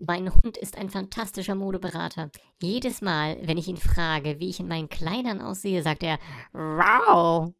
Mein Hund ist ein fantastischer Modeberater. Jedes Mal, wenn ich ihn frage, wie ich in meinen Kleidern aussehe, sagt er Wow.